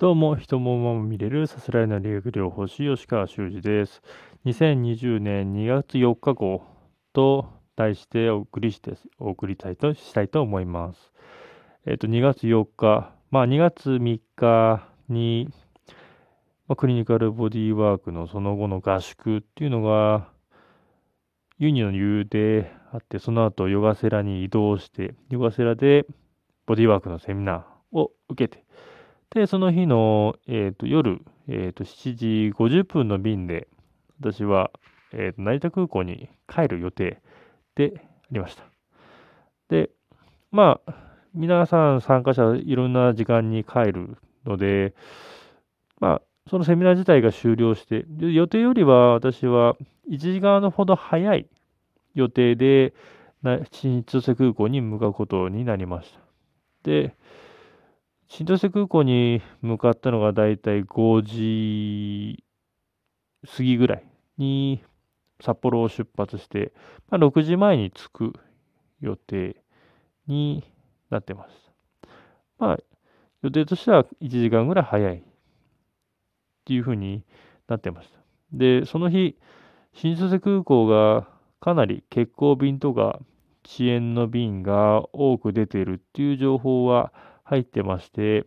どうも、人も馬も見れるさすらいの理学療法士吉川修司です。2020年2月4日号と題してお送りして、お送りたいとしたいと思います。えっ、と、2月4日、まあ2月3日に、まあ、クリニカルボディワークのその後の合宿っていうのが、ユニの理由であって、その後ヨガセラに移動して、ヨガセラでボディワークのセミナーを受けて、で、その日の、えー、と夜、えー、と7時50分の便で、私は、えーと成田空港に帰る予定でありました。で、まあ、皆さん参加者いろんな時間に帰るので、まあ、そのセミナー自体が終了して、予定よりは私は1時間ほど早い予定で、新千歳空港に向かうことになりました。で、新千歳空港に向かったのがだいたい5時過ぎぐらいに札幌を出発して、まあ、6時前に着く予定になってます。まあ、予定としては1時間ぐらい早いっていうふうになってました。で、その日、新千歳空港がかなり欠航便とか遅延の便が多く出ているっていう情報は入ってまして、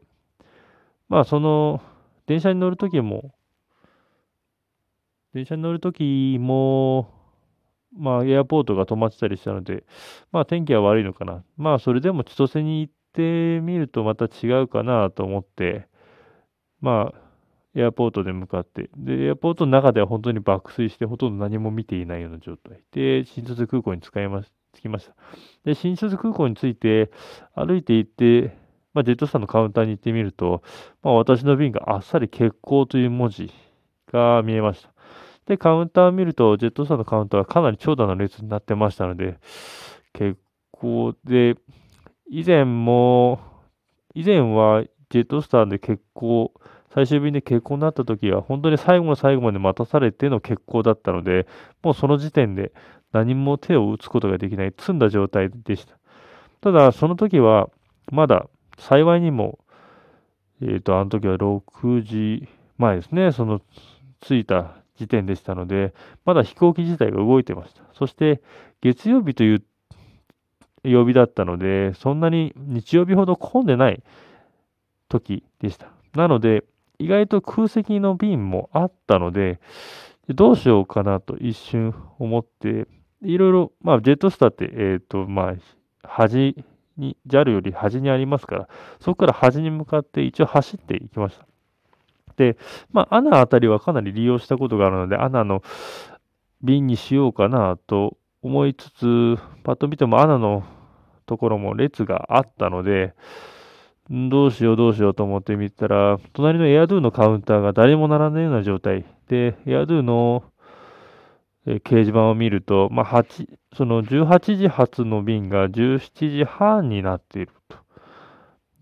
まあその電車に乗るときも、電車に乗るときも、まあエアポートが止まってたりしたので、まあ天気は悪いのかな。まあそれでも千歳に行ってみるとまた違うかなと思って、まあエアポートで向かって、で、エアポートの中では本当に爆睡してほとんど何も見ていないような状態で、新千歳空港に使いま着きました。で、新千歳空港に着いて、歩いて行って、まあ、ジェットスターのカウンターに行ってみると、まあ、私の便があっさり欠航という文字が見えました。で、カウンターを見ると、ジェットスターのカウンターはかなり長蛇の列になってましたので、欠航で、以前も、以前はジェットスターで欠航、最終便で欠航になった時は、本当に最後の最後まで待たされての欠航だったので、もうその時点で何も手を打つことができない、積んだ状態でした。ただ、その時は、まだ幸いにも、えっ、ー、と、あの時は6時前ですね、その着いた時点でしたので、まだ飛行機自体が動いてました。そして、月曜日という曜日だったので、そんなに日曜日ほど混んでない時でした。なので、意外と空席の便もあったので、どうしようかなと一瞬思って、いろいろ、まあ、ジェットスターって、えっ、ー、と、まあ、端に、JAL より端にありますから、そこから端に向かって一応走っていきました。で、まあ、アナあたりはかなり利用したことがあるので、アナの便にしようかなと思いつつ、パッと見てもアナのところも列があったので、どうしようどうしようと思ってみたら、隣のエアドゥのカウンターが誰も並んないような状態で、エアドゥのえ掲示板を見ると、まあ、8その18時発の便が17時半になっていると。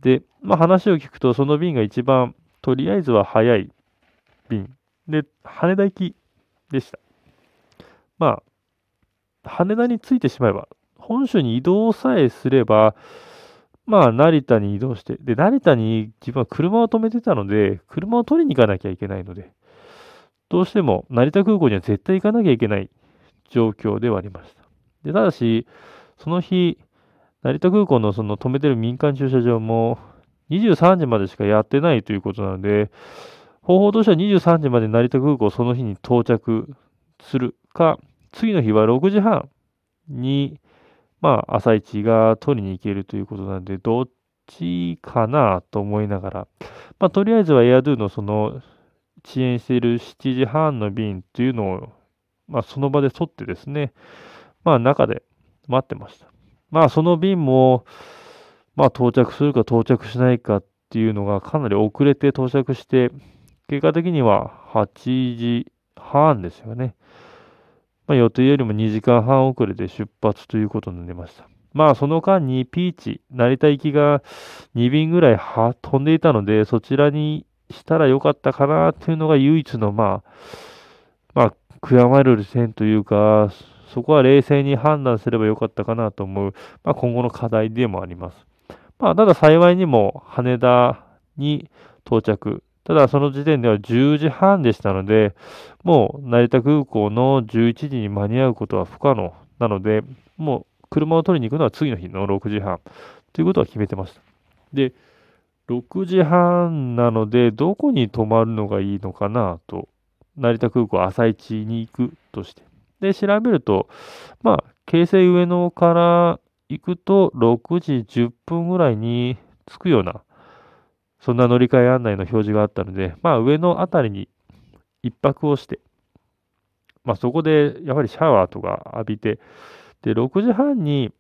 で、まあ、話を聞くと、その便が一番、とりあえずは早い便。で、羽田行きでした。まあ、羽田に着いてしまえば、本州に移動さえすれば、まあ、成田に移動して、で、成田に自分は車を止めてたので、車を取りに行かなきゃいけないので、どうしても成田空港には絶対行かなきゃいけない状況ではありました。でただし、その日、成田空港のその止めてる民間駐車場も23時までしかやってないということなので、方法としては23時まで成田空港その日に到着するか、次の日は6時半に、まあ、朝一が取りに行けるということなので、どっちかなと思いながら、まあ、とりあえずはエアドゥのその遅延している7時半の便っていうのを、まあ、その場で取ってですね、まあ、中で待ってました。まあ、その便も、まあ、到着するか到着しないかっていうのがかなり遅れて到着して、結果的には8時半ですよね。まあ、予定よりも2時間半遅れで出発ということになりました。まあ、その間にピーチ、成田行きが2便ぐらい飛んでいたので、そちらにしたらよかったかなっていうのが唯一の、まあ、まあ、悔やまれる点というか、そこは冷静に判断すればよかったかなと思う、まあ、今後の課題でもあります。まあ、ただ幸いにも羽田に到着。ただ、その時点では10時半でしたので、もう成田空港の11時に間に合うことは不可能なので、もう車を取りに行くのは次の日の6時半ということは決めてました。で、6時半なので、どこに泊まるのがいいのかなと、成田空港朝一に行くとして。で、調べると、まあ、京成上野から行くと6時10分ぐらいに着くようなそんな乗り換え案内の表示があったので、まあ上のあたりに一泊をして、まあそこでやはりシャワーとか浴びて、で、6時半に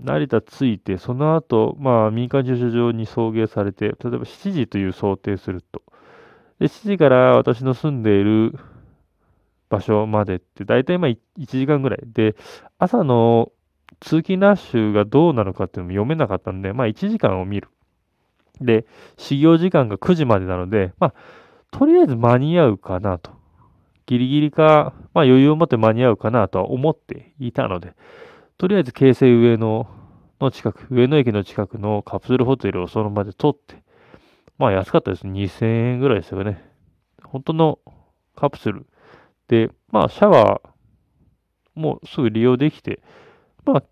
成田着いて、その後、まあ民間駐車場に送迎されて、例えば7時という想定すると、で、7時から私の住んでいる場所までって、大体まあ1時間ぐらい。で、朝の通勤ラッシュがどうなのかっていうのも読めなかったんで、まあ1時間を見る。で、始業時間が9時までなので、まあ、とりあえず間に合うかなと。ギリギリか、まあ余裕を持って間に合うかなとは思っていたので、とりあえず京成上野の近く、上野駅の近くのカプセルホテルをその場で取って、まあ安かったです。2000円ぐらいですよね。本当のカプセルで、まあシャワーもすぐ利用できて、まあ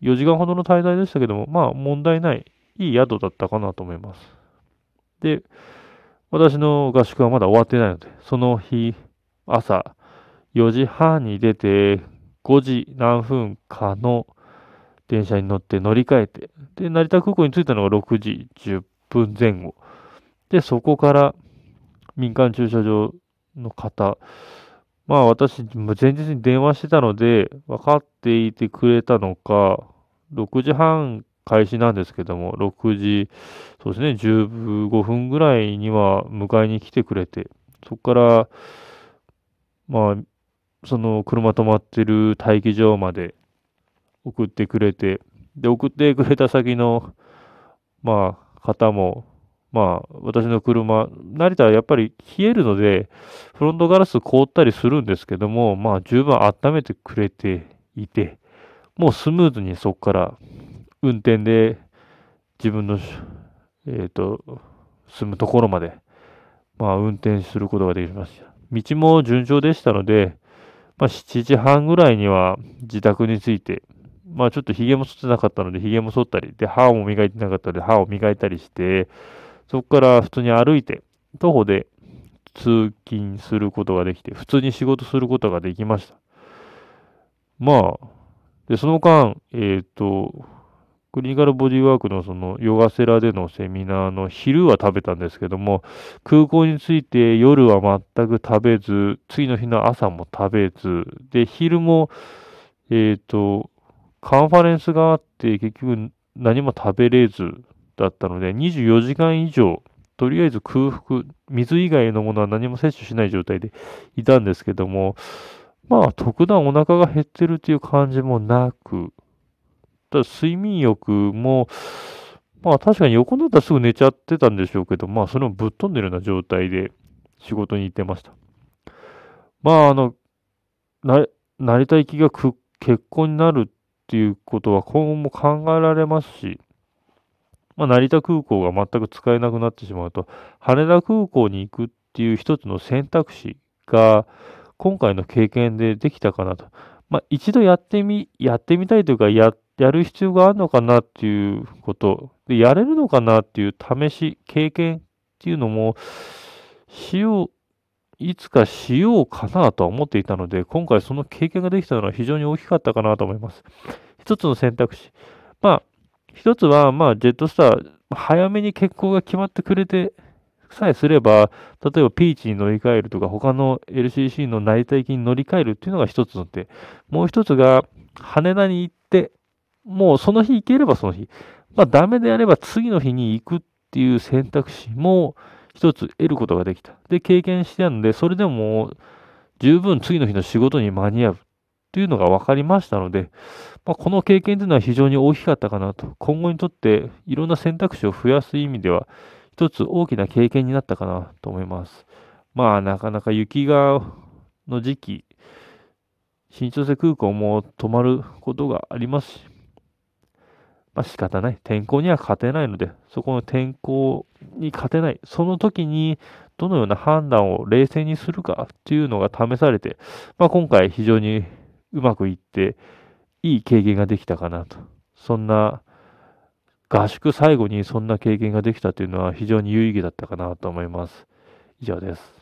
4時間ほどの滞在でしたけども、まあ問題ないいい宿だったかなと思います。で、私の合宿はまだ終わってないので、その日、朝4時半に出て、5時何分かの電車に乗って乗り換えて、で、成田空港に着いたのが6時10分前後。で、そこから民間駐車場の方、まあ私、前日に電話してたので、分かっていてくれたのか、6時半開始なんですけども、6時、そうですね、15分ぐらいには迎えに来てくれて、そこから、まあ、その車止まってる待機場まで送ってくれて、で、送ってくれた先の、まあ、方も、まあ、私の車、成田はやっぱり冷えるので、フロントガラス凍ったりするんですけども、まあ、十分温めてくれていて、もうスムーズにそこから運転で自分の、えっ、ー、と、住むところまで、まあ、運転することができました。道も順調でしたので、まあ、7時半ぐらいには自宅に着いて、まあ、ちょっと髭も剃ってなかったので、髭も剃ったり、で、歯も磨いてなかったので、歯を磨いたりして、そこから普通に歩いて、徒歩で通勤することができて、普通に仕事することができました。まあ、で、その間、えっ、ー、と、クリニカルボディワークのそのヨガセラでのセミナーの昼は食べたんですけども、空港に着いて夜は全く食べず、次の日の朝も食べず、で、昼も、えっ、ー、と、カンファレンスがあって結局何も食べれずだったので、24時間以上、とりあえず空腹、水以外のものは何も摂取しない状態でいたんですけども、まあ、特段お腹が減ってるっていう感じもなく、た睡眠欲も、まあ確かに横になったらすぐ寝ちゃってたんでしょうけど、まあそれもぶっ飛んでるような状態で仕事に行ってました。まああの、な、成田行きが結婚になるっていうことは今後も考えられますし、まあ成田空港が全く使えなくなってしまうと、羽田空港に行くっていう一つの選択肢が今回の経験でできたかなと。まあ一度やってみ、やってみたいというか、やっやる必要があるのかなっていうこと、で、やれるのかなっていう試し、経験っていうのも、しよう、いつかしようかなとは思っていたので、今回その経験ができたのは非常に大きかったかなと思います。一つの選択肢。まあ、一つは、まあ、ジェットスター、早めに欠航が決まってくれてさえすれば、例えばピーチに乗り換えるとか、他の LCC の成田行きに乗り換えるっていうのが一つの手。もう一つが、羽田に行って、もうその日行ければその日。まあダメであれば次の日に行くっていう選択肢も一つ得ることができた。で、経験してあるので、それでも十分次の日の仕事に間に合うっていうのが分かりましたので、まあ、この経験というのは非常に大きかったかなと。今後にとっていろんな選択肢を増やす意味では、一つ大きな経験になったかなと思います。まあ、なかなか雪がの時期、新千歳空港も止まることがありますし、まあ仕方ない。天候には勝てないので、そこの天候に勝てない。その時にどのような判断を冷静にするかっていうのが試されて、まあ今回非常にうまくいって、いい経験ができたかなと。そんな、合宿最後にそんな経験ができたというのは非常に有意義だったかなと思います。以上です。